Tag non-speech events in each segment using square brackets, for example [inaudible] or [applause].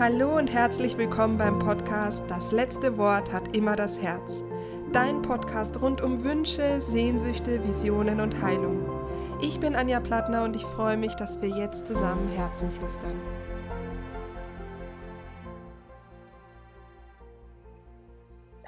Hallo und herzlich willkommen beim Podcast Das letzte Wort hat immer das Herz. Dein Podcast rund um Wünsche, Sehnsüchte, Visionen und Heilung. Ich bin Anja Plattner und ich freue mich, dass wir jetzt zusammen Herzen flüstern.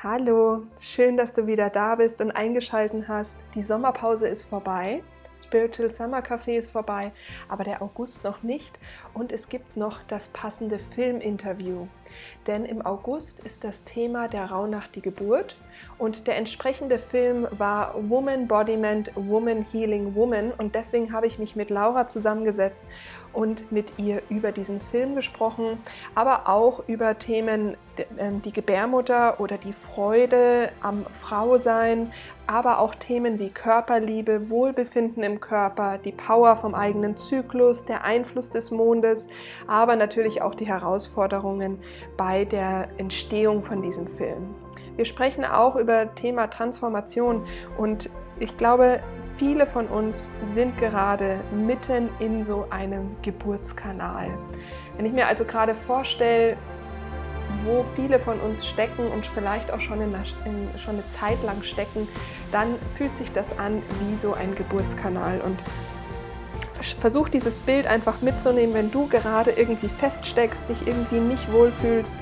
Hallo, schön, dass du wieder da bist und eingeschaltet hast. Die Sommerpause ist vorbei Spiritual Summer Café ist vorbei, aber der August noch nicht. Und es gibt noch das passende Filminterview. Denn im August ist das Thema der Rauhnacht die Geburt. Und der entsprechende Film war Woman Bodiment, Woman Healing Woman. Und deswegen habe ich mich mit Laura zusammengesetzt und mit ihr über diesen Film gesprochen, aber auch über Themen ähm, die Gebärmutter oder die Freude am Frausein, aber auch Themen wie Körperliebe, Wohlbefinden im Körper, die Power vom eigenen Zyklus, der Einfluss des Mondes, aber natürlich auch die Herausforderungen bei der Entstehung von diesem Film. Wir sprechen auch über Thema Transformation und ich glaube, viele von uns sind gerade mitten in so einem Geburtskanal. Wenn ich mir also gerade vorstelle, wo viele von uns stecken und vielleicht auch schon, in in, schon eine Zeit lang stecken, dann fühlt sich das an wie so ein Geburtskanal. Und versuch dieses Bild einfach mitzunehmen, wenn du gerade irgendwie feststeckst, dich irgendwie nicht wohlfühlst,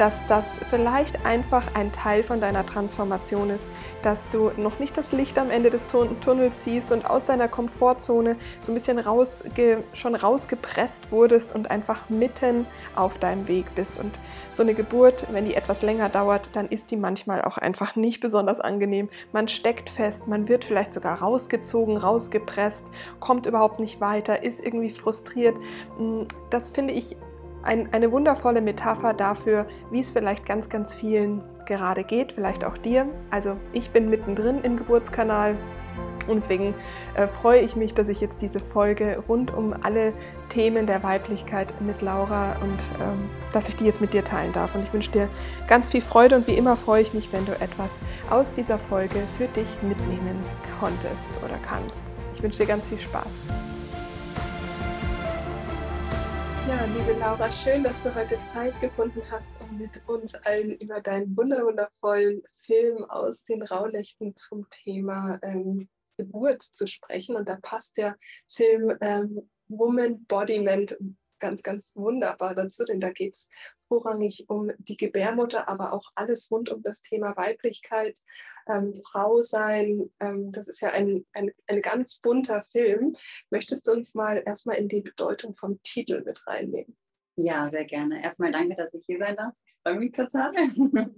dass das vielleicht einfach ein Teil von deiner Transformation ist, dass du noch nicht das Licht am Ende des Tunnels siehst und aus deiner Komfortzone so ein bisschen rausge schon rausgepresst wurdest und einfach mitten auf deinem Weg bist. Und so eine Geburt, wenn die etwas länger dauert, dann ist die manchmal auch einfach nicht besonders angenehm. Man steckt fest, man wird vielleicht sogar rausgezogen, rausgepresst, kommt überhaupt nicht weiter, ist irgendwie frustriert. Hm, das finde ich ein, eine wundervolle Metapher dafür, wie es vielleicht ganz, ganz vielen gerade geht, vielleicht auch dir. Also ich bin mittendrin im Geburtskanal und deswegen äh, freue ich mich, dass ich jetzt diese Folge rund um alle Themen der Weiblichkeit mit Laura und ähm, dass ich die jetzt mit dir teilen darf. Und ich wünsche dir ganz viel Freude und wie immer freue ich mich, wenn du etwas aus dieser Folge für dich mitnehmen konntest oder kannst. Ich wünsche dir ganz viel Spaß. Ja, liebe Laura, schön, dass du heute Zeit gefunden hast, um mit uns allen über deinen wunderwundervollen Film aus den Rauhnächten zum Thema ähm, Geburt zu sprechen. Und da passt der Film ähm, Woman Bodiment ganz, ganz wunderbar dazu, denn da geht es vorrangig um die Gebärmutter, aber auch alles rund um das Thema Weiblichkeit, ähm, Frau sein. Ähm, das ist ja ein, ein, ein ganz bunter Film. Möchtest du uns mal erstmal in die Bedeutung vom Titel mit reinnehmen? Ja, sehr gerne. Erstmal danke, dass ich hier sein darf. Freue mich total. [laughs]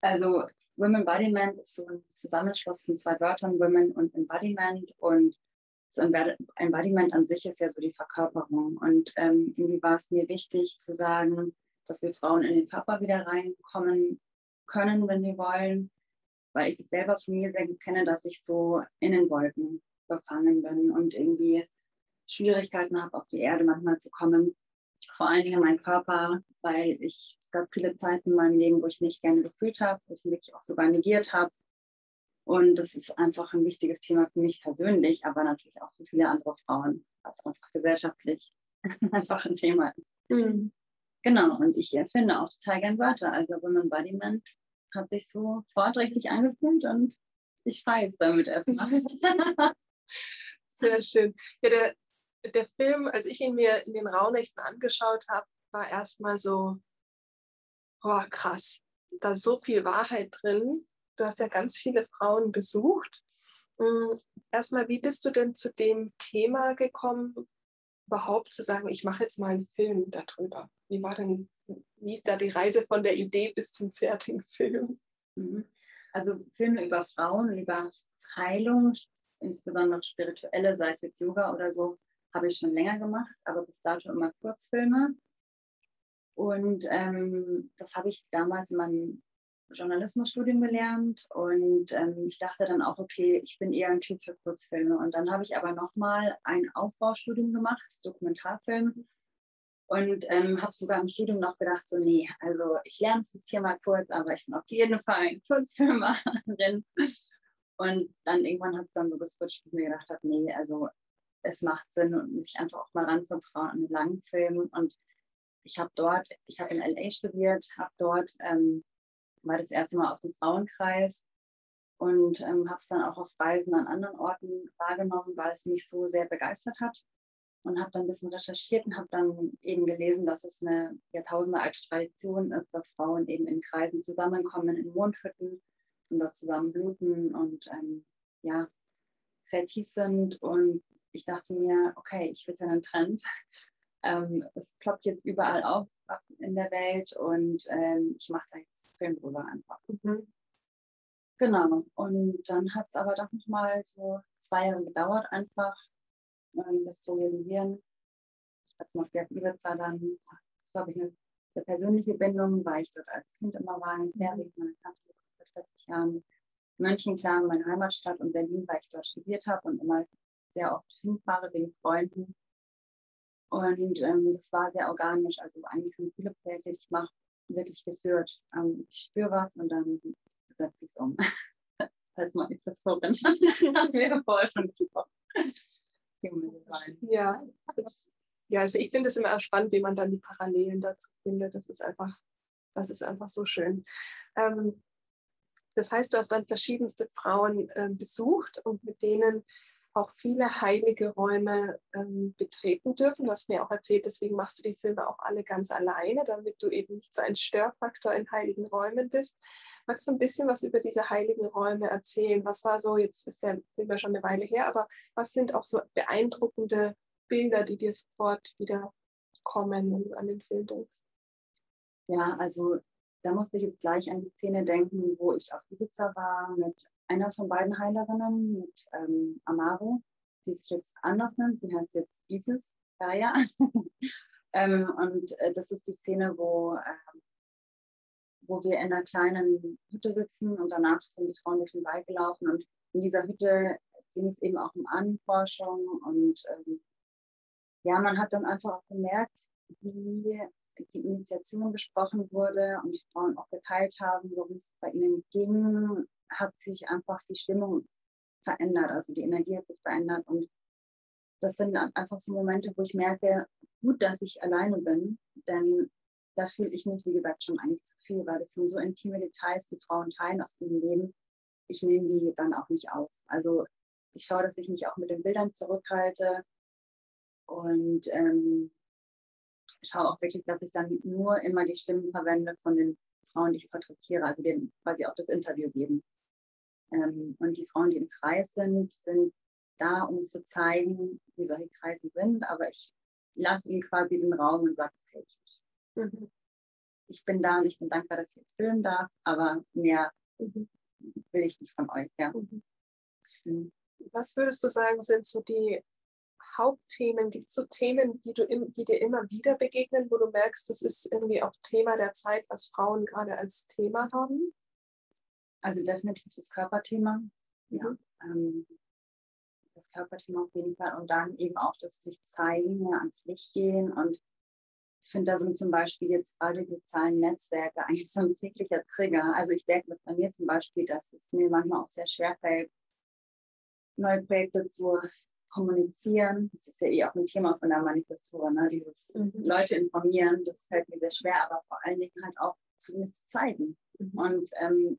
also Women Embodiment ist so ein Zusammenschluss von zwei Wörtern, Women und Embodiment. Und das Embodiment an sich ist ja so die Verkörperung. Und ähm, irgendwie war es mir wichtig zu sagen, dass wir Frauen in den Körper wieder reinkommen können, wenn wir wollen weil ich das selber von mir sehr gut kenne, dass ich so in den Wolken befangen bin und irgendwie Schwierigkeiten habe, auf die Erde manchmal zu kommen. Vor allen Dingen mein Körper, weil ich, es gab viele Zeiten in meinem Leben, wo ich nicht gerne gefühlt habe, wo ich mich auch sogar negiert habe. Und das ist einfach ein wichtiges Thema für mich persönlich, aber natürlich auch für viele andere Frauen, was einfach gesellschaftlich [laughs] einfach ein Thema ist. Mhm. Genau, und ich finde auch total gern Wörter. Also Women Embodiment hat sich sofort richtig angefühlt und ich fahre jetzt damit erstmal. [laughs] Sehr schön. Ja, der, der Film, als ich ihn mir in den Raunächten angeschaut habe, war erstmal so, oh krass, da ist so viel Wahrheit drin. Du hast ja ganz viele Frauen besucht. Hm, erstmal, wie bist du denn zu dem Thema gekommen, überhaupt zu sagen, ich mache jetzt mal einen Film darüber? Wie war denn wie ist da die Reise von der Idee bis zum fertigen Film? Mhm. Also Filme über Frauen, über Heilung, insbesondere spirituelle, sei es jetzt Yoga oder so, habe ich schon länger gemacht, aber bis dato immer Kurzfilme. Und ähm, das habe ich damals in meinem Journalismusstudium gelernt und ähm, ich dachte dann auch, okay, ich bin eher ein Typ für Kurzfilme. Und dann habe ich aber nochmal ein Aufbaustudium gemacht, Dokumentarfilm, und ähm, habe sogar im Studium noch gedacht, so, nee, also ich lerne es jetzt hier mal kurz, aber ich bin auf jeden Fall ein Kurzfilmerin. Und dann irgendwann hat es dann so geswitcht, wo ich mir gedacht habe, nee, also es macht Sinn, sich einfach auch mal ranzutrauen an einen langen Film. Und ich habe dort, ich habe in LA studiert, habe dort, ähm, war das erste Mal auf dem Frauenkreis und ähm, habe es dann auch auf Reisen an anderen Orten wahrgenommen, weil es mich so sehr begeistert hat und habe dann ein bisschen recherchiert und habe dann eben gelesen, dass es eine jahrtausendealte Tradition ist, dass Frauen eben in Kreisen zusammenkommen, in Mondhütten und dort zusammen bluten und ähm, ja, kreativ sind. Und ich dachte mir, okay, ich will es ja einen Trend. [laughs] Ähm, es ploppt jetzt überall auf in der Welt und ähm, ich mache da jetzt Film drüber einfach. Mhm. Genau. Und dann hat es aber doch noch mal so zwei Jahre gedauert, einfach ähm, das zu realisieren. Ich hatte zum Beispiel auf Ibiza dann, so habe ich eine sehr persönliche Bindung, weil ich dort als Kind immer war in Ferien, meine Tante seit 40 Jahren. Mönchengladbach, meine Heimatstadt und Berlin, weil ich dort studiert habe und immer sehr oft hinfahre wegen Freunden. Und ähm, das war sehr organisch. Also eigentlich sind viele Projekte, die ich mache, wirklich geführt. Ähm, ich spüre was und dann setze ich es um. Als Manifestorin haben wir vorher schon gesprochen. Ja, ja, also ich finde es immer spannend, wie man dann die Parallelen dazu findet. Das ist einfach, das ist einfach so schön. Ähm, das heißt, du hast dann verschiedenste Frauen äh, besucht und mit denen auch viele heilige Räume ähm, betreten dürfen. Du hast mir auch erzählt, deswegen machst du die Filme auch alle ganz alleine, damit du eben nicht so ein Störfaktor in heiligen Räumen bist. Magst du ein bisschen was über diese heiligen Räume erzählen? Was war so, jetzt ist der Film ja schon eine Weile her, aber was sind auch so beeindruckende Bilder, die dir sofort wieder kommen, wenn du an den Film denkst? Ja, also da musste ich jetzt gleich an die Szene denken, wo ich auf Ibiza war mit einer von beiden Heilerinnen, mit ähm, Amaro, die sich jetzt anders nennt. Sie heißt jetzt Isis Kaya. [laughs] ähm, und äh, das ist die Szene, wo, äh, wo wir in einer kleinen Hütte sitzen und danach sind die Frauen durch den Wald gelaufen. Und in dieser Hütte ging es eben auch um Ahnenforschung. Und ähm, ja, man hat dann einfach auch gemerkt, wie die Initiation besprochen wurde und die Frauen auch geteilt haben, worum es bei ihnen ging, hat sich einfach die Stimmung verändert, also die Energie hat sich verändert und das sind einfach so Momente, wo ich merke, gut, dass ich alleine bin, denn da fühle ich mich, wie gesagt, schon eigentlich zu viel, weil das sind so intime Details, die Frauen teilen aus ihrem Leben. Ich nehme die dann auch nicht auf. Also ich schaue, dass ich mich auch mit den Bildern zurückhalte und ähm, schaue auch wirklich, dass ich dann nur immer die Stimmen verwende von den Frauen, die ich porträtiere, also denen quasi auch das Interview geben. Ähm, und die Frauen, die im Kreis sind, sind da, um zu zeigen, wie solche Kreise sind. Aber ich lasse ihnen quasi den Raum und sage, okay, ich, mhm. ich bin da und ich bin dankbar, dass ich filmen darf, aber mehr mhm. will ich nicht von euch. Ja. Mhm. Was würdest du sagen, sind so die Hauptthemen? Gibt es so Themen, die, du im, die dir immer wieder begegnen, wo du merkst, das ist irgendwie auch Thema der Zeit, was Frauen gerade als Thema haben? Also definitiv das Körperthema. Ja. Mhm. Ähm, das Körperthema auf jeden Fall. Und dann eben auch das sich zeigen, ja, ans Licht gehen. Und ich finde, da sind zum Beispiel jetzt gerade die sozialen Netzwerke [laughs] eigentlich so ein täglicher Trigger. Also ich merke das bei mir zum Beispiel, dass es mir manchmal auch sehr schwer fällt, neue Projekte zu kommunizieren. Das ist ja eh auch ein Thema von der Manifestur, ne? dieses mhm. Leute informieren, das fällt mir sehr schwer, aber vor allen Dingen halt auch zu mir zu zeigen mhm. und ähm,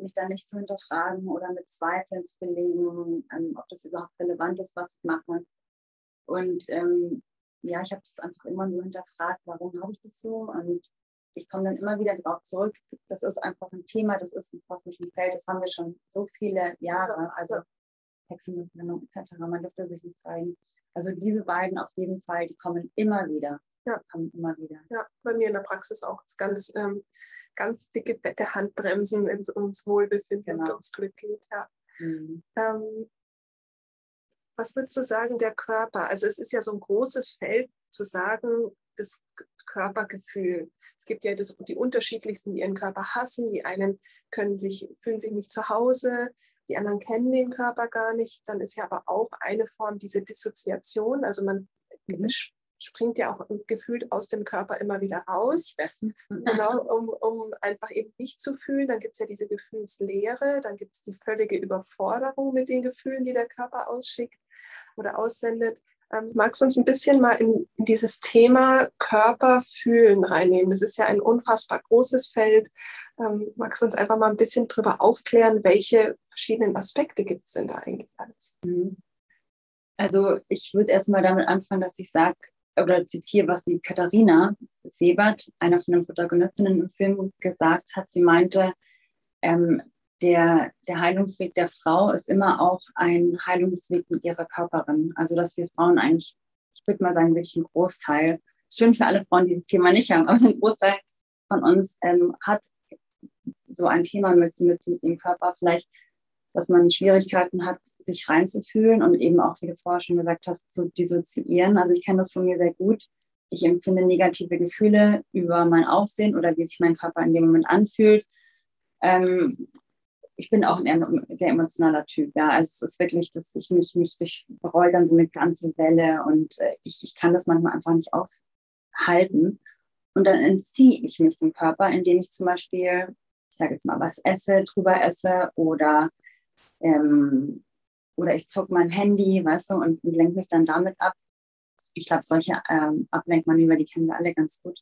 mich da nicht zu hinterfragen oder mit Zweifeln zu belegen, ähm, ob das überhaupt relevant ist, was ich mache. Und ähm, ja, ich habe das einfach immer nur hinterfragt, warum habe ich das so? Und ich komme dann immer wieder darauf zurück, das ist einfach ein Thema, das ist ein kosmischen Feld, das haben wir schon so viele Jahre. Also Hexenverbrennung etc. Man dürfte sich nicht zeigen. Also diese beiden auf jeden Fall, die kommen immer wieder. Ja. Kommen immer wieder. Ja, bei mir in der Praxis auch ganz, ähm, ganz dicke, fette Handbremsen, wenn es ums Wohlbefinden genau. und ums Glück geht. Ja. Mhm. Ähm, was würdest du sagen, der Körper? Also es ist ja so ein großes Feld zu sagen, das Körpergefühl. Es gibt ja das, die unterschiedlichsten, die ihren Körper hassen. Die einen können sich, fühlen sich nicht zu Hause, die anderen kennen den Körper gar nicht. Dann ist ja aber auch eine Form diese Dissoziation. Also man mhm. Springt ja auch gefühlt aus dem Körper immer wieder raus, genau, [laughs] um, um einfach eben nicht zu fühlen. Dann gibt es ja diese Gefühlslehre, dann gibt es die völlige Überforderung mit den Gefühlen, die der Körper ausschickt oder aussendet. Ähm, magst du uns ein bisschen mal in, in dieses Thema Körper fühlen reinnehmen? Das ist ja ein unfassbar großes Feld. Ähm, magst du uns einfach mal ein bisschen darüber aufklären, welche verschiedenen Aspekte gibt es denn da eigentlich alles? Mhm. Also ich würde erstmal damit anfangen, dass ich sage oder zitiere, was die Katharina Sebert, einer von den Protagonistinnen im Film, gesagt hat. Sie meinte, ähm, der, der Heilungsweg der Frau ist immer auch ein Heilungsweg mit ihrer Körperin. Also dass wir Frauen eigentlich, ich würde mal sagen, wirklich ein Großteil, schön für alle Frauen, die das Thema nicht haben, [laughs] aber ein Großteil von uns ähm, hat so ein Thema mit, mit, mit dem Körper. Vielleicht dass man Schwierigkeiten hat, sich reinzufühlen und eben auch, wie du vorher schon gesagt hast, zu dissoziieren. Also ich kenne das von mir sehr gut. Ich empfinde negative Gefühle über mein Aussehen oder wie sich mein Körper in dem Moment anfühlt. Ähm, ich bin auch ein sehr emotionaler Typ. Ja, also es ist wirklich, dass ich mich, mich durchroll dann so eine ganze Welle und äh, ich, ich kann das manchmal einfach nicht aushalten. Und dann entziehe ich mich dem Körper, indem ich zum Beispiel, ich sage jetzt mal, was esse, drüber esse oder ähm, oder ich zocke mein Handy, weißt du, und, und lenke mich dann damit ab. Ich glaube, solche ähm, Ablenkmanöver, die kennen wir alle ganz gut.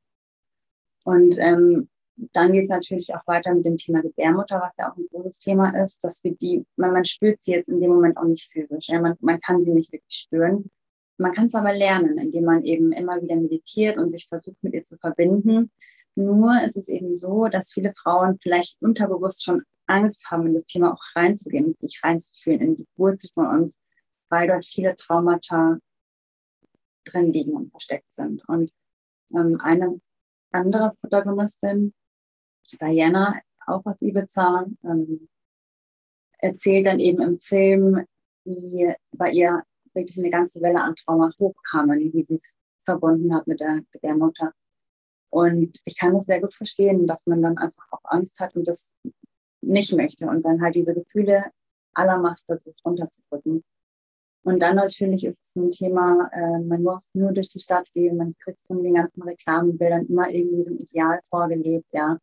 Und ähm, dann geht es natürlich auch weiter mit dem Thema Gebärmutter, was ja auch ein großes Thema ist, dass wir die, man, man spürt sie jetzt in dem Moment auch nicht physisch. Ja? Man, man kann sie nicht wirklich spüren. Man kann es aber lernen, indem man eben immer wieder meditiert und sich versucht, mit ihr zu verbinden. Nur ist es eben so, dass viele Frauen vielleicht unterbewusst schon Angst haben, in das Thema auch reinzugehen, sich reinzufühlen, in die Wurzel von uns, weil dort viele Traumata drin liegen und versteckt sind. Und ähm, eine andere Protagonistin, Diana, auch aus Ibiza, ähm, erzählt dann eben im Film, wie bei ihr wirklich eine ganze Welle an Trauma hochkamen, wie sie es verbunden hat mit der, mit der Mutter. Und ich kann das sehr gut verstehen, dass man dann einfach auch Angst hat und das nicht möchte und dann halt diese Gefühle aller Macht versucht runterzudrücken. Und dann natürlich ist es ein Thema, äh, man muss nur durch die Stadt gehen, man kriegt von den ganzen Reklamenbildern immer irgendwie so ein Ideal vorgelebt, ja.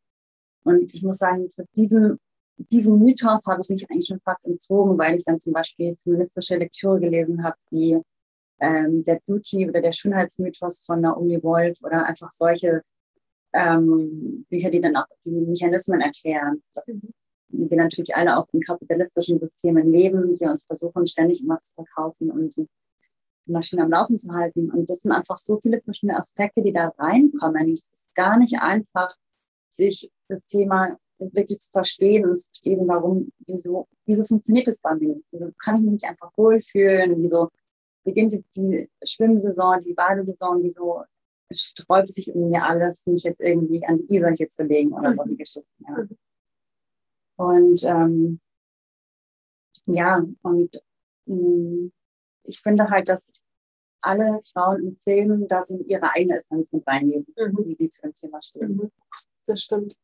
Und ich muss sagen, zu diesem, diesem Mythos habe ich mich eigentlich schon fast entzogen, weil ich dann zum Beispiel feministische Lektüre gelesen habe, wie ähm, der Beauty oder der Schönheitsmythos von Naomi Wolf oder einfach solche ähm, Bücher, die dann auch die Mechanismen erklären. Das, mhm wir natürlich alle auch in kapitalistischen Systemen leben, die uns versuchen, ständig was zu verkaufen und die Maschine am Laufen zu halten. Und das sind einfach so viele verschiedene Aspekte, die da reinkommen. Es ist gar nicht einfach, sich das Thema wirklich zu verstehen und zu verstehen, warum, wieso, wieso funktioniert das bei mir? Wieso kann ich mich nicht einfach wohlfühlen? Wieso beginnt jetzt die Schwimmsaison, die Badesaison, wieso sträubt sich in mir alles, mich jetzt irgendwie an die Isar hier zu legen oder so die Geschichten. Ja. Und ähm, ja, und mh, mm, ich finde halt, dass alle Frauen im Film da so ihre eigene Essenz mit reinnehmen, mhm. wie sie zu dem Thema stehen. Mhm. Das stimmt.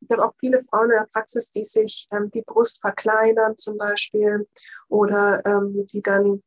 Ich habe auch viele Frauen in der Praxis, die sich ähm, die Brust verkleinern zum Beispiel oder ähm, die dann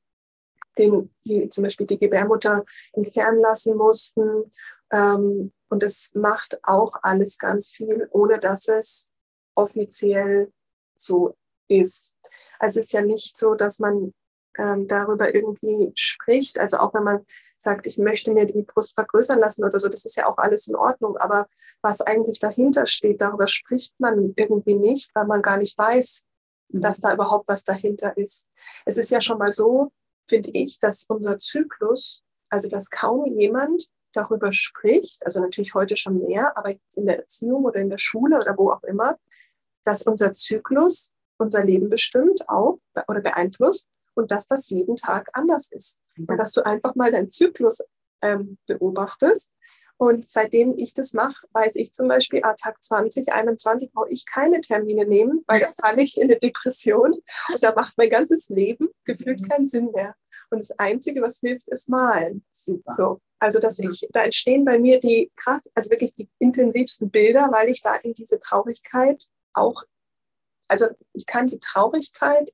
den, die zum Beispiel die Gebärmutter entfernen lassen mussten. Ähm, und es macht auch alles ganz viel, ohne dass es offiziell so ist. Also es ist ja nicht so, dass man ähm, darüber irgendwie spricht. Also auch wenn man sagt, ich möchte mir die Brust vergrößern lassen oder so, das ist ja auch alles in Ordnung. Aber was eigentlich dahinter steht, darüber spricht man irgendwie nicht, weil man gar nicht weiß, dass da überhaupt was dahinter ist. Es ist ja schon mal so, finde ich, dass unser Zyklus, also dass kaum jemand darüber spricht, also natürlich heute schon mehr, aber jetzt in der Erziehung oder in der Schule oder wo auch immer, dass unser Zyklus unser Leben bestimmt auch oder beeinflusst und dass das jeden Tag anders ist. Und dass du einfach mal deinen Zyklus ähm, beobachtest. Und seitdem ich das mache, weiß ich zum Beispiel, ah, Tag 20, 21 brauche ich keine Termine nehmen, weil da falle ich in eine Depression und da macht mein ganzes Leben gefühlt mhm. keinen Sinn mehr. Und das Einzige, was hilft, ist malen. Super. So. Also, dass ich, da entstehen bei mir die krass, also wirklich die intensivsten Bilder, weil ich da in diese Traurigkeit auch, also ich kann die Traurigkeit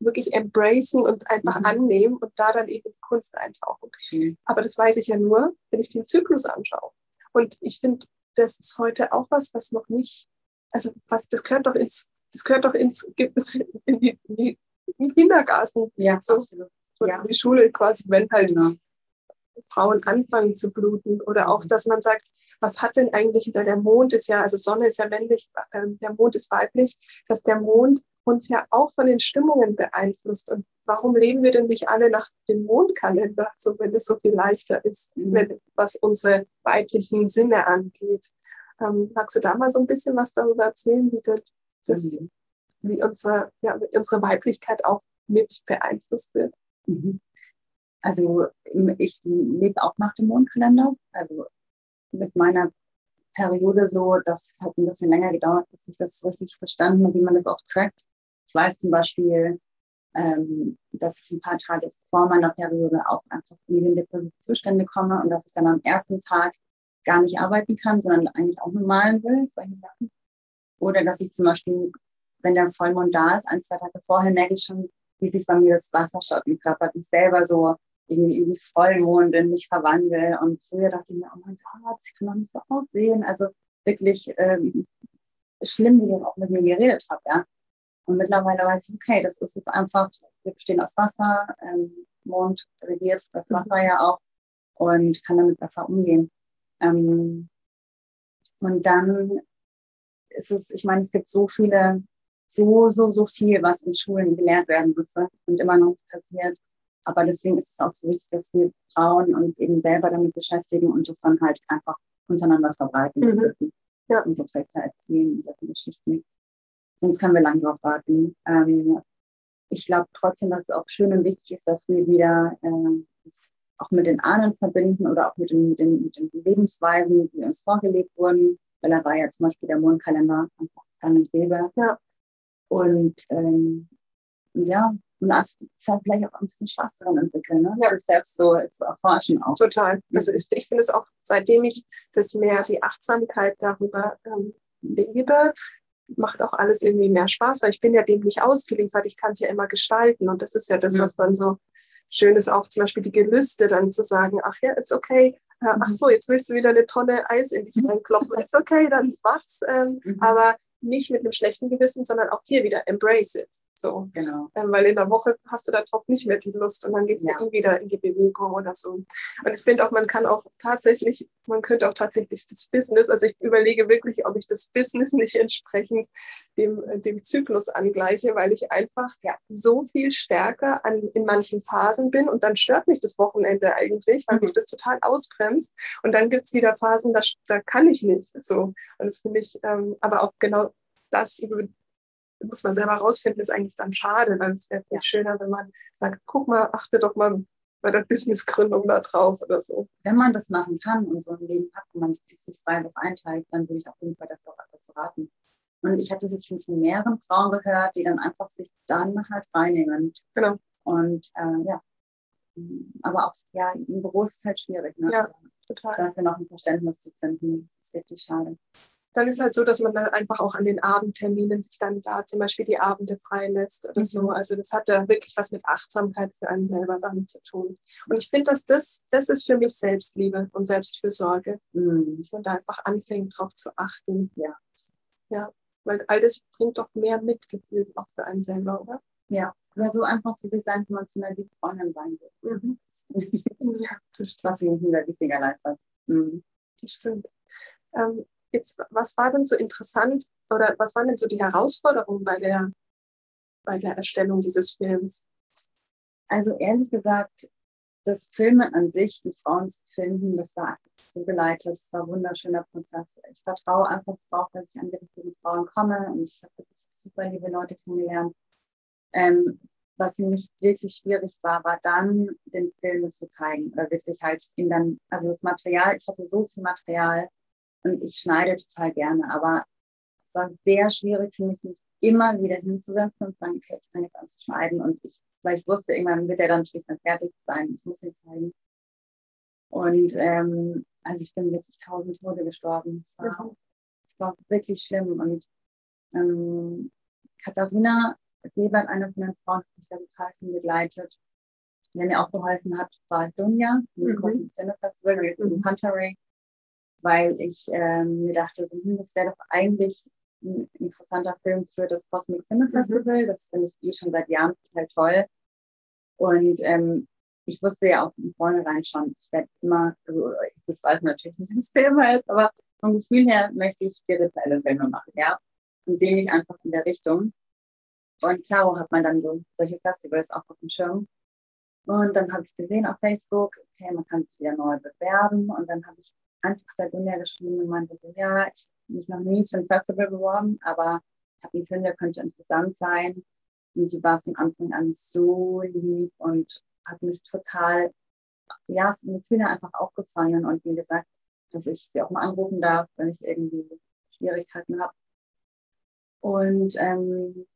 wirklich embracen und einfach mhm. annehmen und da dann eben die Kunst eintauchen. Mhm. Aber das weiß ich ja nur, wenn ich den Zyklus anschaue. Und ich finde, das ist heute auch was, was noch nicht, also was, das gehört doch ins, das gehört doch ins, in die, in die, in den Kindergarten. Ja, so. absolut. ja. die Schule quasi, wenn halt genau. Frauen anfangen zu bluten. Oder auch, dass man sagt, was hat denn eigentlich, der Mond ist ja, also Sonne ist ja männlich, äh, der Mond ist weiblich, dass der Mond uns ja auch von den Stimmungen beeinflusst. Und warum leben wir denn nicht alle nach dem Mondkalender, so wenn es so viel leichter ist, mhm. wenn, was unsere weiblichen Sinne angeht? Ähm, magst du da mal so ein bisschen was darüber erzählen, wie, das, das mhm. wie unsere, ja, unsere Weiblichkeit auch mit beeinflusst wird? Mhm. Also ich lebe auch nach dem Mondkalender. Also mit meiner Periode so, das hat ein bisschen länger gedauert, bis ich das richtig verstanden habe, wie man das auch trackt. Ich weiß zum Beispiel, ähm, dass ich ein paar Tage vor meiner Periode auch einfach in die depressive Zustände komme und dass ich dann am ersten Tag gar nicht arbeiten kann, sondern eigentlich auch nur malen will, solche Sachen. Oder dass ich zum Beispiel, wenn der Vollmond da ist, ein, zwei Tage vorher merke ich schon, wie sich bei mir das Wasser staut im Körper, wie ich selber so irgendwie in die Vollmondin mich verwandle. Und früher dachte ich mir, oh mein Gott, ich kann doch nicht so aussehen. Also wirklich ähm, schlimm, wie ihr auch mit mir geredet habt, ja. Und mittlerweile weiß ich, okay, das ist jetzt einfach, wir bestehen aus Wasser, ähm, Mond regiert das mhm. Wasser ja auch und kann damit besser umgehen. Ähm, und dann ist es, ich meine, es gibt so viele, so, so, so viel, was in Schulen gelehrt werden müsste und immer noch passiert. Aber deswegen ist es auch so wichtig, dass wir Frauen uns eben selber damit beschäftigen und das dann halt einfach untereinander verbreiten mhm. dürfen. Ja. Unsere Töchter erzählen, solche Geschichten sonst können wir lange darauf warten. Ähm, ich glaube trotzdem, dass es auch schön und wichtig ist, dass wir wieder äh, auch mit den Ahnen verbinden oder auch mit den, mit, den, mit den Lebensweisen, die uns vorgelegt wurden. Weil da war ja zum Beispiel der Mondkalender einfach dann und Weber. Ja. Und ähm, ja, und vielleicht auch ein bisschen Spaß daran entwickeln, ne? ja. das selbst so zu erforschen auch. Total. Also ich, ich finde es auch, seitdem ich das mehr die Achtsamkeit darüber ähm, lebe, macht auch alles irgendwie mehr Spaß, weil ich bin ja dem nicht ausgeliefert, ich kann es ja immer gestalten und das ist ja das, ja. was dann so schön ist, auch zum Beispiel die Gelüste dann zu sagen, ach ja, ist okay, äh, ach mhm. so, jetzt willst du wieder eine Tonne Eis in dich mhm. reinkloppen, [laughs] ist okay, dann mach's, ähm, mhm. aber nicht mit einem schlechten Gewissen, sondern auch hier wieder embrace it. So. Genau. Ähm, weil in der Woche hast du darauf nicht mehr die Lust und dann geht es ja. dann wieder in die Bewegung oder so. Und ich finde auch, man kann auch tatsächlich, man könnte auch tatsächlich das Business, also ich überlege wirklich, ob ich das Business nicht entsprechend dem, äh, dem Zyklus angleiche, weil ich einfach ja, so viel stärker an, in manchen Phasen bin und dann stört mich das Wochenende eigentlich, weil mhm. mich das total ausbremst. Und dann gibt es wieder Phasen, da, da kann ich nicht. So. Und das finde ich ähm, aber auch genau das, über muss man selber rausfinden, ist eigentlich dann schade, weil es wäre viel schöner, wenn man sagt, guck mal, achte doch mal bei der Businessgründung da drauf oder so. Wenn man das machen kann und so ein Leben hat, wo man sich frei was einteilt, dann würde ich auf jeden Fall dafür, dazu raten. Und ich habe das jetzt schon von mehreren Frauen gehört, die dann einfach sich dann halt freinehmen. Genau. Und äh, ja, aber auch ja, im Büro ist es halt schwierig. Ne? Ja, total. Dafür noch ein Verständnis zu finden, ist wirklich schade dann ist halt so, dass man dann einfach auch an den Abendterminen sich dann da zum Beispiel die Abende freilässt oder mhm. so. Also das hat da wirklich was mit Achtsamkeit für einen selber dann zu tun. Und ich finde, dass das, das ist für mich Selbstliebe und Selbstfürsorge, mhm. dass man da einfach anfängt, darauf zu achten. Ja. Ja, weil all das bringt doch mehr Mitgefühl auch für einen selber, oder? Ja, ja so einfach zu sich sein, wie man zu einer lieben Freundin sein will. Mhm. [laughs] ja, das stimmt. Das ist ein sehr wichtiger Leitsatz. Mhm. Das stimmt. Ähm, Jetzt, was war denn so interessant oder was waren denn so die Herausforderungen bei der, bei der Erstellung dieses Films? Also ehrlich gesagt, das Filmen an sich, die Frauen zu finden, das war so geleitet, das war ein wunderschöner Prozess. Ich vertraue einfach darauf, dass ich an die richtigen Frauen komme und ich habe wirklich super liebe Leute kennengelernt. Ähm, was für mich wirklich schwierig war, war dann den Film zu zeigen oder wirklich halt in dann, also das Material, ich hatte so viel Material, und ich schneide total gerne, aber es war sehr schwierig für mich, mich immer wieder hinzusetzen und zu sagen, okay, ich fange jetzt an zu schneiden. Und ich, weil ich wusste, irgendwann wird er dann schlicht und fertig sein. Ich muss ihn zeigen. Und ähm, also ich bin wirklich tausend Tode gestorben. Es war, es war wirklich schlimm. Und ähm, Katharina Sebert, eine von den Frauen, die mich da total viel begleitet, die mir auch geholfen hat, war Dunja, die mhm. Cosmic Cinema Festival, mhm. Hunter weil ich ähm, mir dachte, so, hm, das wäre doch eigentlich ein interessanter Film für das Cosmic Cinema mhm. Festival. Das finde ich eh schon seit Jahren total toll. Und ähm, ich wusste ja auch von vornherein schon, ich werde immer, also das weiß natürlich nicht, [laughs] was Thema ist, aber vom Gefühl her möchte ich spirituelle Filme machen, ja. Und sehe mich einfach in der Richtung. Und klar hat man dann so solche Festivals auch auf dem Schirm. Und dann habe ich gesehen auf Facebook, okay, man kann sich wieder neu bewerben. Und dann habe ich einfach der Gunja geschrieben und meinte ja, ich habe mich noch nie für ein Festival beworben, aber ich habe einen Film, der könnte interessant sein. Und sie war von Anfang an so lieb und hat mich total, ja, mir Gefühle einfach aufgefallen und wie gesagt, dass ich sie auch mal anrufen darf, wenn ich irgendwie Schwierigkeiten habe. Und ähm,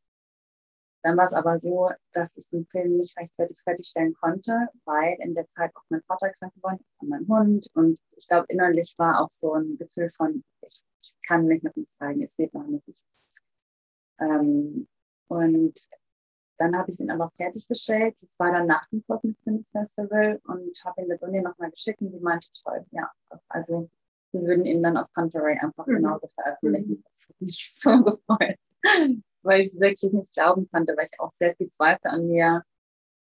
dann war es aber so, dass ich den Film nicht rechtzeitig fertigstellen konnte, weil in der Zeit auch mein Vater krank geworden ist und mein Hund. Und ich glaube, innerlich war auch so ein Gefühl von, ich, ich kann mich noch nicht zeigen, es geht noch nicht. Ähm, und dann habe ich den aber fertiggestellt. Das war dann nach dem Cinema Festival und habe ihn mit Uni nochmal geschickt und die meinte, toll, ja, also wir würden ihn dann auf Panteray einfach mhm. genauso veröffentlichen. Das hat mich [laughs] so gefreut, weil ich es wirklich nicht glauben konnte, weil ich auch sehr viel Zweifel an mir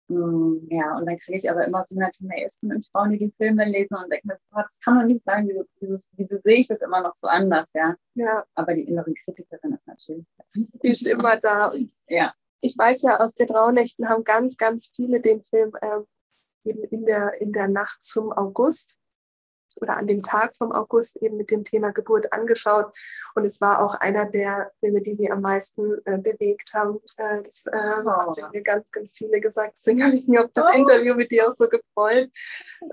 hm, ja, und dann kriege ich aber immer so eine Mails von den Frauen, die die Filme lesen und denken, das kann man nicht sagen, wieso, wieso, wieso, sehe ich das immer noch so anders, ja. ja. Aber die inneren Kritikerin ist natürlich. [laughs] Ist immer da. Und ja. Ich weiß ja, aus den Rauhnächten haben ganz, ganz viele den Film ähm, eben in der, in der Nacht zum August oder an dem Tag vom August eben mit dem Thema Geburt angeschaut. Und es war auch einer der Filme, die sie am meisten äh, bewegt haben. Äh, das äh, oh. haben mir ganz, ganz viele gesagt. Deswegen habe ich mich auf das oh. Interview mit dir auch so gefreut. [laughs]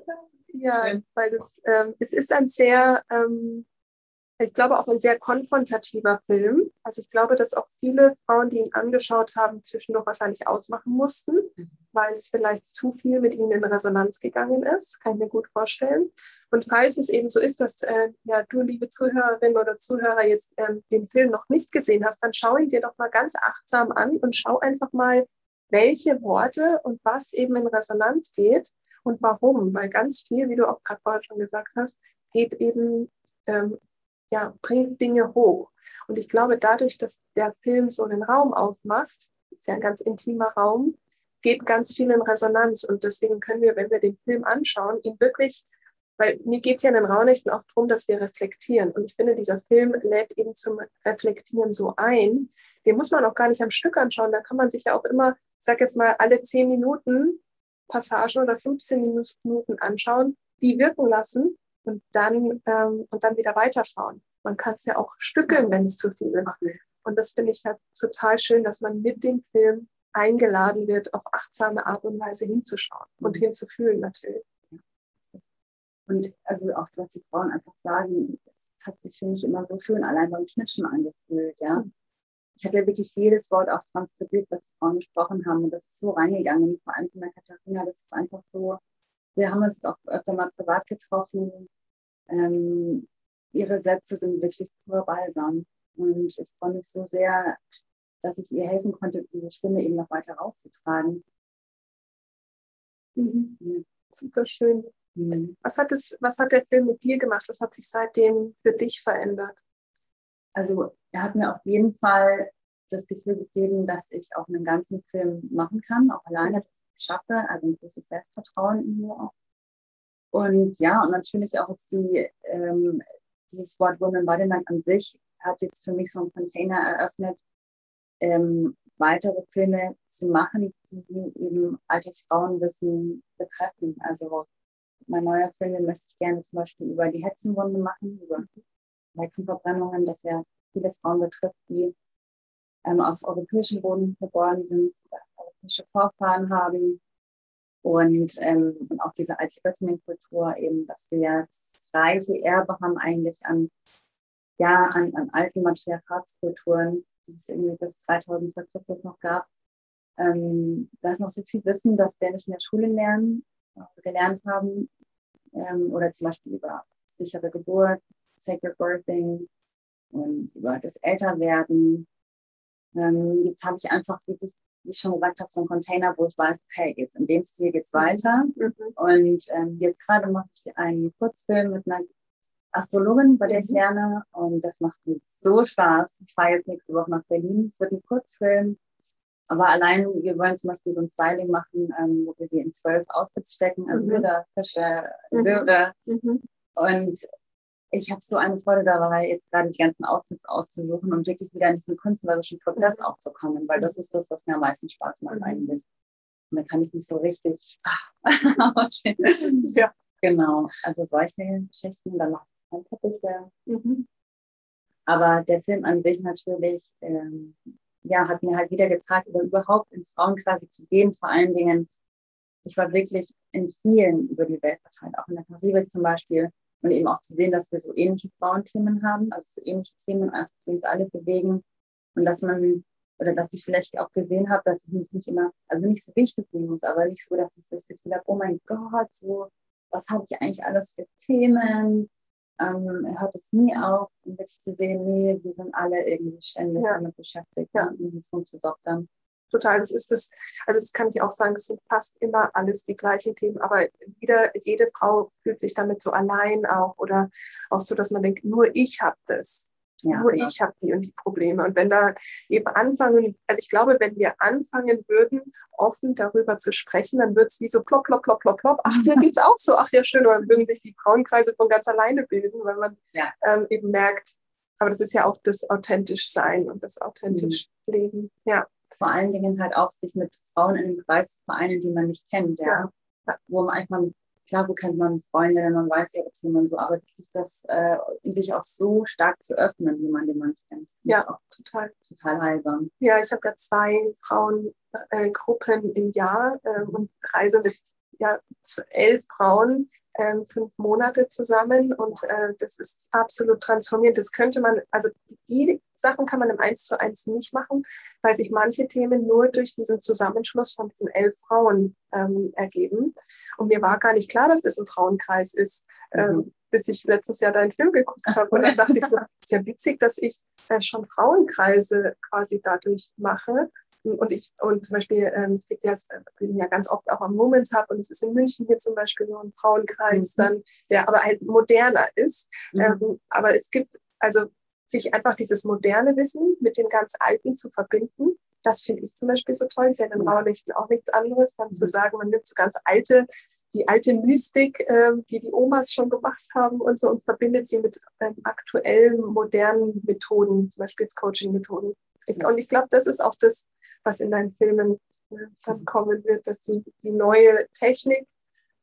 Ja, Schön. weil das, ähm, es ist ein sehr ähm, ich glaube, auch ein sehr konfrontativer Film. Also ich glaube, dass auch viele Frauen, die ihn angeschaut haben, zwischendurch wahrscheinlich ausmachen mussten, mhm. weil es vielleicht zu viel mit ihnen in Resonanz gegangen ist. Kann ich mir gut vorstellen. Und falls es eben so ist, dass äh, ja, du, liebe Zuhörerin oder Zuhörer, jetzt ähm, den Film noch nicht gesehen hast, dann schau ihn dir doch mal ganz achtsam an und schau einfach mal, welche Worte und was eben in Resonanz geht und warum. Weil ganz viel, wie du auch gerade vorher schon gesagt hast, geht eben ähm, ja, bringt Dinge hoch. Und ich glaube, dadurch, dass der Film so einen Raum aufmacht, ist ja ein ganz intimer Raum, geht ganz viel in Resonanz. Und deswegen können wir, wenn wir den Film anschauen, ihn wirklich, weil mir geht es ja in den Raunächten auch darum, dass wir reflektieren. Und ich finde, dieser Film lädt eben zum Reflektieren so ein. Den muss man auch gar nicht am Stück anschauen. Da kann man sich ja auch immer, sag jetzt mal, alle zehn Minuten Passagen oder 15 Minuten anschauen, die wirken lassen und dann, ähm, und dann wieder weiterschauen. Man kann es ja auch stückeln, wenn es zu viel ist. Und das finde ich halt total schön, dass man mit dem Film eingeladen wird, auf achtsame Art und Weise hinzuschauen und mhm. hinzufühlen natürlich. Und also auch, was die Frauen einfach sagen, es hat sich für mich immer so schön allein beim Schnitschen angefühlt, ja. Ich habe ja wirklich jedes Wort auch transkribiert, was die Frauen gesprochen haben. Und das ist so reingegangen, vor allem von der Katharina, das ist einfach so, wir haben uns auch öfter mal privat getroffen. Ähm, ihre Sätze sind wirklich pur Balsam. Und ich freue mich so sehr, dass ich ihr helfen konnte, diese Stimme eben noch weiter rauszutragen. Mhm. Ja. Super schön. Mhm. Was, hat es, was hat der Film mit dir gemacht? Was hat sich seitdem für dich verändert? Also er hat mir auf jeden Fall das Gefühl gegeben, dass ich auch einen ganzen Film machen kann, auch alleine, schaffe, also ein großes Selbstvertrauen in mir auch. Und ja, und natürlich auch jetzt die, ähm, dieses Wort Women Embodiment an sich hat jetzt für mich so einen Container eröffnet, ähm, weitere Filme zu machen, die eben altes Frauenwissen betreffen. Also mein neuer Film, den möchte ich gerne zum Beispiel über die Hexenwunde machen, über Hexenverbrennungen, das ja viele Frauen betrifft, die ähm, auf europäischem Boden geboren sind, europäische Vorfahren haben und, ähm, und auch diese alte Göttinnenkultur eben, dass wir das reiche Erbe haben eigentlich an, ja, an, an alten Matriarchatskulturen, die es irgendwie bis 2000 vor Christus noch gab. Ähm, da ist noch so viel Wissen, das wir nicht in der Schule lernen, gelernt haben, ähm, oder zum Beispiel über sichere Geburt, Sacred Birthing und über das Älterwerden, ähm, jetzt habe ich einfach wirklich, wie ich schon gesagt habe, so einen Container, wo ich weiß, okay, jetzt in dem Stil geht es weiter. Mhm. Und ähm, jetzt gerade mache ich einen Kurzfilm mit einer Astrologin, bei der ich mhm. lerne. Und das macht mir so Spaß. Ich fahre jetzt nächste Woche nach Berlin. Es wird ein Kurzfilm. Aber allein, wir wollen zum Beispiel so ein Styling machen, ähm, wo wir sie in zwölf Outfits stecken, also mhm. Bilder, Fische, mhm. Löwe. Mhm. Und ich habe so eine Freude dabei, jetzt gerade die ganzen Outfits auszusuchen und wirklich wieder in diesen künstlerischen Prozess mhm. auch zu kommen, weil das ist das, was mir am meisten Spaß macht mhm. eigentlich. Und da kann ich mich so richtig [laughs] aussehen. ja. Genau, also solche Geschichten, dann noch Teppiche. Mhm. Aber der Film an sich natürlich, ähm, ja, hat mir halt wieder gezeigt, über überhaupt ins Frauen quasi zu gehen. Vor allen Dingen, ich war wirklich in vielen über die Welt verteilt, auch in der Karibik zum Beispiel. Und eben auch zu sehen, dass wir so ähnliche Frauenthemen haben, also so ähnliche Themen, die uns alle bewegen. Und dass man, oder dass ich vielleicht auch gesehen habe, dass ich mich nicht immer, also nicht so wichtig nehmen muss, aber nicht so, dass ich das Gefühl habe, oh mein Gott, so, was habe ich eigentlich alles für Themen? ähm, hört es nie auf, um wirklich zu sehen, nee, wir sind alle irgendwie ständig ja. damit beschäftigt, ja. um das rumzudoktern. Total, das ist das, also das kann ich auch sagen, es sind fast immer alles die gleichen Themen, aber wieder, jede Frau fühlt sich damit so allein auch oder auch so, dass man denkt, nur ich habe das. Ja, Nur genau. ich habe die und die Probleme. Und wenn da eben anfangen, also ich glaube, wenn wir anfangen würden, offen darüber zu sprechen, dann wird es wie so plopp, plopp, plopp, plopp, plopp. Ach, da geht es auch so. Ach ja, schön. Oder dann würden sich die Frauenkreise von ganz alleine bilden, weil man ja. ähm, eben merkt, aber das ist ja auch das authentisch Sein und das authentisch mhm. Leben. Ja. Vor allen Dingen halt auch sich mit Frauen in einem Kreis zu vereinen, die man nicht kennt, ja. ja. Wo man einfach klar, wo kennt man Freundinnen, man weiß ihre Themen und so, aber wirklich das äh, in sich auch so stark zu öffnen, wie man den Mann kennt. Ja, auch total. Total heilsam. Ja, ich habe ja zwei Frauengruppen äh, im Jahr äh, und reise mit ja, elf Frauen ähm, fünf Monate zusammen und äh, das ist absolut transformierend. Das könnte man, also die Sachen kann man im Eins zu eins nicht machen, weil sich manche Themen nur durch diesen Zusammenschluss von diesen elf Frauen ähm, ergeben. Und mir war gar nicht klar, dass das ein Frauenkreis ist, ähm, mhm. ähm, bis ich letztes Jahr deinen Film geguckt habe. Und dann dachte ich so, [laughs] ist ja witzig, dass ich äh, schon Frauenkreise quasi dadurch mache. Und ich, und zum Beispiel, ähm, es gibt ja, bin ja ganz oft auch am Moments Hub und es ist in München hier zum Beispiel so ein Frauenkreis, mhm. dann, der aber halt moderner ist. Mhm. Ähm, aber es gibt, also sich einfach dieses moderne Wissen mit dem ganz Alten zu verbinden, das finde ich zum Beispiel so toll. Ist ja in den Rauhnächten auch nichts anderes, dann zu mhm. sagen, man nimmt so ganz alte, die alte Mystik, äh, die die Omas schon gemacht haben und so und verbindet sie mit ähm, aktuellen, modernen Methoden, zum Beispiel Coaching-Methoden. Und ich glaube, das ist auch das, was in deinen Filmen äh, dann kommen wird, dass die, die neue Technik,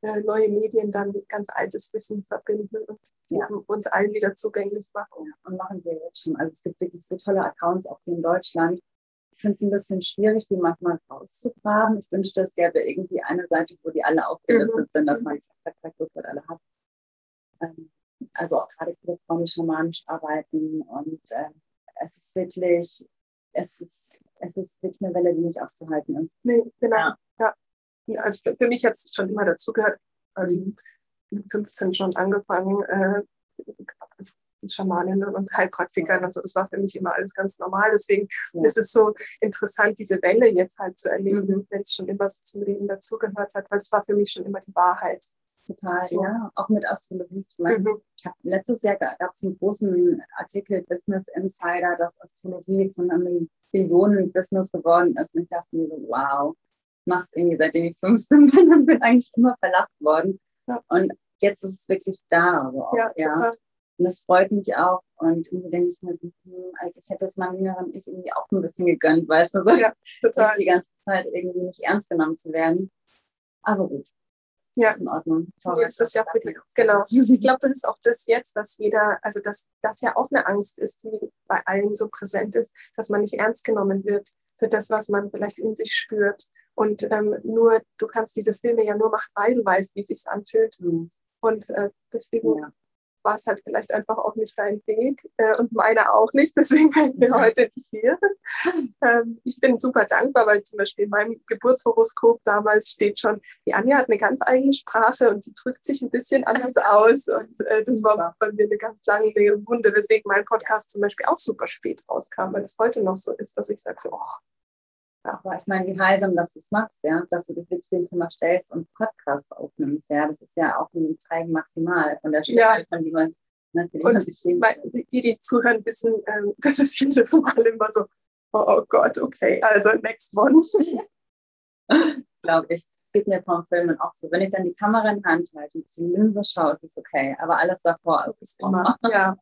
äh, neue Medien dann ganz altes Wissen verbinden und ja. uns allen wieder zugänglich machen. Ja, und machen wir jetzt schon. Also es gibt wirklich so tolle Accounts auch hier in Deutschland. Ich finde es ein bisschen schwierig, die manchmal rauszugraben. Ich wünschte, es gäbe irgendwie eine Seite, wo die alle aufgelistet mhm. sind, dass man zack, zack, zack, sofort alle hat. Ähm, also auch gerade viele Frauen, die schamanisch arbeiten. Und äh, es ist wirklich, es ist es ist wirklich eine Welle, die nicht aufzuhalten ist. Nee, genau. Ja. ja. Also für, für mich hat es schon immer dazugehört. Also mit 15 schon angefangen, äh, also Schamaninnen und Heilpraktikern. Also das war für mich immer alles ganz normal. Deswegen ja. ist es so interessant, diese Welle jetzt halt zu erleben, mhm. wenn es schon immer so zum Leben dazugehört hat, weil es war für mich schon immer die Wahrheit. Total, so. ja. Auch mit Astrologie. Ich, mein, mhm. ich habe letztes Jahr gab es einen großen Artikel Business Insider, dass Astrologie zu einem Billionen-Business geworden ist. Und ich dachte mir so, wow, es irgendwie seitdem ich 15 bin [laughs] und bin eigentlich immer verlacht worden. Ja. Und jetzt ist es wirklich da. Also auch, ja, ja. Und das freut mich auch. Und irgendwie denke ich mir so, hm, also ich hätte es meinem jüngeren Ich irgendwie auch ein bisschen gegönnt, weißt du, so ja, [laughs] total. die ganze Zeit irgendwie nicht ernst genommen zu werden. Aber gut, ja. in Ordnung. Jetzt ist ja für die, genau. Ich glaube, das ist auch das jetzt, dass jeder, also dass das ja auch eine Angst ist, die bei allen so präsent ist, dass man nicht ernst genommen wird für das, was man vielleicht in sich spürt. Und ähm, nur, du kannst diese Filme ja nur machen, weil du weißt, wie es sich anfühlt. Mhm. Und äh, deswegen ja war es halt vielleicht einfach auch nicht dein Weg äh, und meiner auch nicht. Deswegen bin ich heute nicht hier. Ähm, ich bin super dankbar, weil zum Beispiel in meinem Geburtshoroskop damals steht schon, die Anja hat eine ganz eigene Sprache und die drückt sich ein bisschen anders [laughs] aus. Und äh, das war bei mir eine ganz lange Wunde, weswegen mein Podcast zum Beispiel auch super spät rauskam, weil es heute noch so ist, dass ich sage, so, oh, aber ich meine, wie heilsam, dass du es machst, ja, dass du dich wirklich dem Thema stellst und Podcasts aufnimmst, ja, das ist ja auch ein Zeigen maximal von der Stelle, ja. von jemand, ne, und die, die, die zuhören, wissen, ähm, [laughs] das ist jedes Mal immer so, Oh, oh Gott, okay, also next one. [laughs] Glaube ich. Geht mir vom Filmen auch so. Wenn ich dann die Kamera in Hand halte und die Linse schaue, ist es okay. Aber alles davor ist es immer. Ja,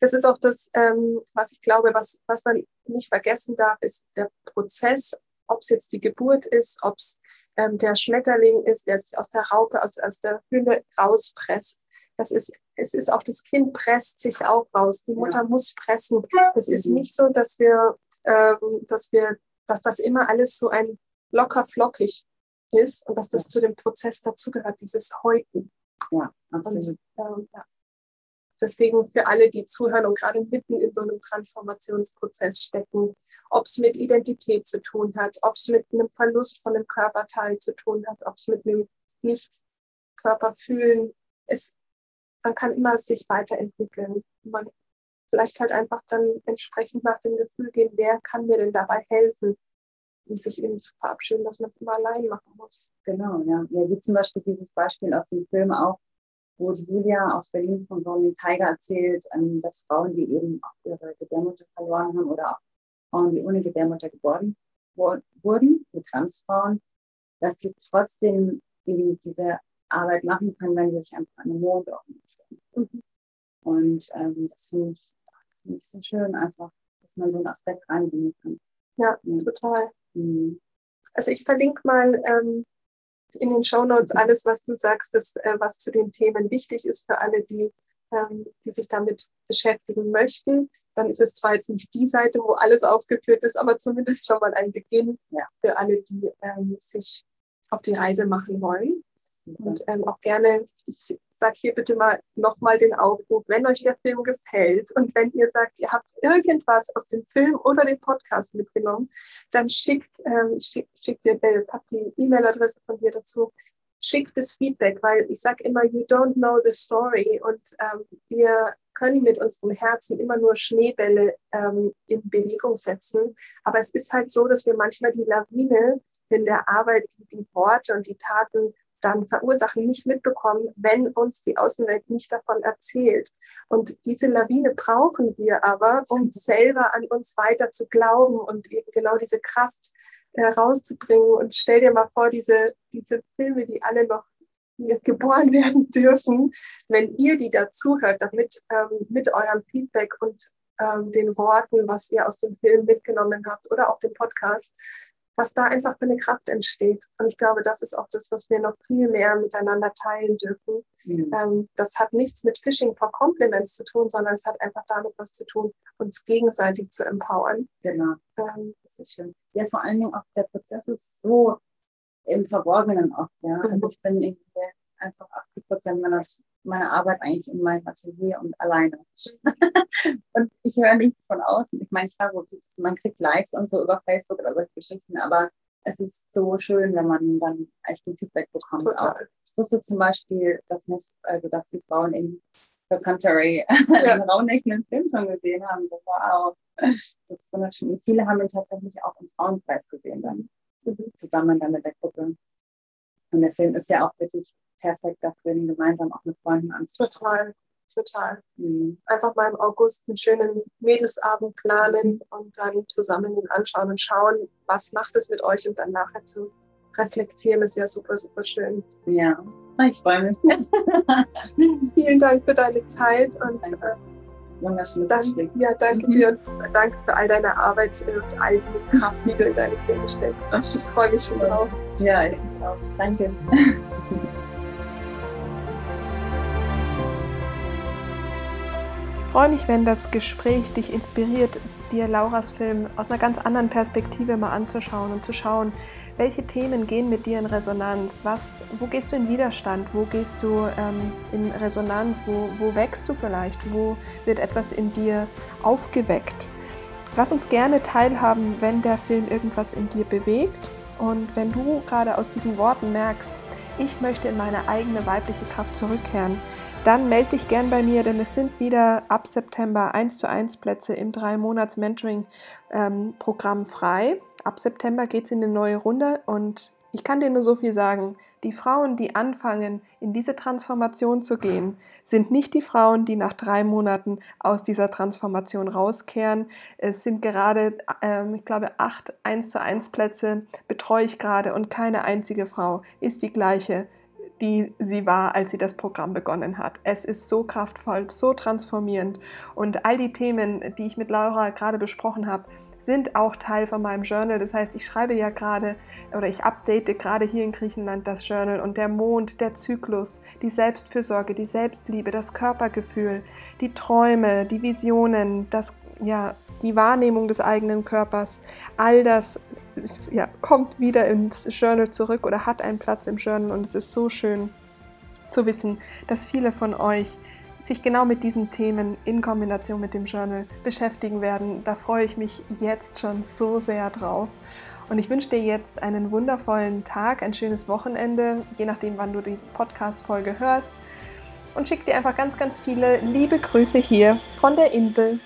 das ist auch das, ähm, was ich glaube, was, was man nicht vergessen darf, ist der Prozess, ob es jetzt die Geburt ist, ob es ähm, der Schmetterling ist, der sich aus der Raupe, aus, aus der Hülle rauspresst. Das ist, es ist auch das Kind presst sich auch raus. Die Mutter ja. muss pressen. Es ist mhm. nicht so, dass wir, ähm, dass wir, dass das immer alles so ein locker flockig ist und dass das zu dem Prozess dazugehört, dieses Häuten. Ja, absolut. Und, ähm, ja. Deswegen für alle, die zuhören und gerade mitten in so einem Transformationsprozess stecken, ob es mit Identität zu tun hat, ob es mit einem Verlust von einem Körperteil zu tun hat, ob es mit einem Nicht-Körperfühlen, es, man kann immer sich weiterentwickeln. Man vielleicht halt einfach dann entsprechend nach dem Gefühl gehen, wer kann mir denn dabei helfen, und sich eben zu verabschieden, dass man es immer allein machen muss. Genau, ja. ja. Wie zum Beispiel dieses Beispiel aus dem Film auch, wo die Julia aus Berlin von Ronnie Tiger erzählt, ähm, dass Frauen, die eben auch ihre Gebärmutter verloren haben oder auch Frauen, die ohne Gebärmutter geboren wurden, die Transfrauen, dass sie trotzdem eben diese Arbeit machen können, wenn sie sich einfach an den Mond orientieren. Mhm. Und ähm, das finde ich, find ich so schön, einfach, dass man so einen Aspekt reinbringen kann. Ja, mhm. total. Mhm. Also ich verlinke mal ähm, in den Show Notes alles, was du sagst, das, äh, was zu den Themen wichtig ist für alle, die, ähm, die sich damit beschäftigen möchten. Dann ist es zwar jetzt nicht die Seite, wo alles aufgeführt ist, aber zumindest schon mal ein Beginn ja. für alle, die ähm, sich auf die Reise machen wollen. Und ähm, auch gerne, ich sage hier bitte mal nochmal den Aufruf, wenn euch der Film gefällt und wenn ihr sagt, ihr habt irgendwas aus dem Film oder dem Podcast mitgenommen, dann schickt, ähm, schick, schickt ihr, äh, packt die E-Mail-Adresse von dir dazu, schickt das Feedback, weil ich sage immer, you don't know the story und ähm, wir können mit unserem Herzen immer nur Schneebälle ähm, in Bewegung setzen. Aber es ist halt so, dass wir manchmal die Lawine in der Arbeit, die Worte und die Taten dann verursachen, nicht mitbekommen, wenn uns die Außenwelt nicht davon erzählt. Und diese Lawine brauchen wir aber, um selber an uns weiter zu glauben und eben genau diese Kraft herauszubringen. Äh, und stell dir mal vor, diese, diese Filme, die alle noch geboren [laughs] werden dürfen, wenn ihr die dazuhört, damit ähm, mit eurem Feedback und ähm, den Worten, was ihr aus dem Film mitgenommen habt oder auch dem Podcast, was da einfach für eine Kraft entsteht. Und ich glaube, das ist auch das, was wir noch viel mehr miteinander teilen dürfen. Mhm. Ähm, das hat nichts mit Phishing for Compliments zu tun, sondern es hat einfach damit was zu tun, uns gegenseitig zu empowern. Genau. Ähm, das ist schön. Ja, vor allen Dingen auch der Prozess ist so im Verborgenen oft. Ja? Mhm. Also ich bin irgendwie einfach 80 Prozent meiner meine Arbeit eigentlich in meinem Atelier und alleine. [laughs] und ich höre nichts von außen. Ich meine, klar, man kriegt Likes und so über Facebook oder solche Geschichten, aber es ist so schön, wenn man dann echt ein Feedback bekommt. Auch. Ich wusste zum Beispiel, dass nicht, also dass die Frauen in Canterbury [laughs] ja. den raunächtigen Film schon gesehen haben. So, wow, das ist wunderschön. Und viele haben ihn tatsächlich auch im Frauenpreis gesehen dann, mhm. zusammen dann mit der Gruppe. Und der Film ist ja auch wirklich perfekt dafür, ihn gemeinsam auch mit Freunden anzuschauen. Total, total. Mhm. Einfach mal im August einen schönen Mädelsabend planen und dann zusammen ihn anschauen und schauen, was macht es mit euch und dann nachher zu reflektieren, ist ja super, super schön. Ja, ich freue mich. [laughs] Vielen Dank für deine Zeit und äh, wunderschönes danke, Ja, danke mhm. dir und danke für all deine Arbeit und all die Kraft, die du in deine Filme steckst. Ich freue mich schon drauf. Ja, ich auch. Danke. [laughs] freue mich, wenn das Gespräch dich inspiriert, dir Lauras Film aus einer ganz anderen Perspektive mal anzuschauen und zu schauen, welche Themen gehen mit dir in Resonanz, was, wo gehst du in Widerstand, wo gehst du ähm, in Resonanz, wo, wo wächst du vielleicht, wo wird etwas in dir aufgeweckt. Lass uns gerne teilhaben, wenn der Film irgendwas in dir bewegt und wenn du gerade aus diesen Worten merkst, ich möchte in meine eigene weibliche Kraft zurückkehren, dann melde dich gern bei mir, denn es sind wieder ab September 1 zu 1 Plätze im 3-Monats-Mentoring-Programm frei. Ab September geht es in eine neue Runde und ich kann dir nur so viel sagen, Die Frauen, die anfangen, in diese Transformation zu gehen, sind nicht die Frauen, die nach drei Monaten aus dieser Transformation rauskehren. Es sind gerade, ähm, ich glaube, acht 1 zu 1 Plätze betreue ich gerade und keine einzige Frau ist die gleiche die sie war, als sie das Programm begonnen hat. Es ist so kraftvoll, so transformierend und all die Themen, die ich mit Laura gerade besprochen habe, sind auch Teil von meinem Journal. Das heißt, ich schreibe ja gerade oder ich update gerade hier in Griechenland das Journal und der Mond, der Zyklus, die Selbstfürsorge, die Selbstliebe, das Körpergefühl, die Träume, die Visionen, das ja, die Wahrnehmung des eigenen Körpers, all das ja, kommt wieder ins Journal zurück oder hat einen Platz im Journal und es ist so schön zu wissen, dass viele von euch sich genau mit diesen Themen in Kombination mit dem Journal beschäftigen werden. Da freue ich mich jetzt schon so sehr drauf. Und ich wünsche dir jetzt einen wundervollen Tag, ein schönes Wochenende, je nachdem, wann du die Podcast-Folge hörst. Und schicke dir einfach ganz, ganz viele liebe Grüße hier von der Insel.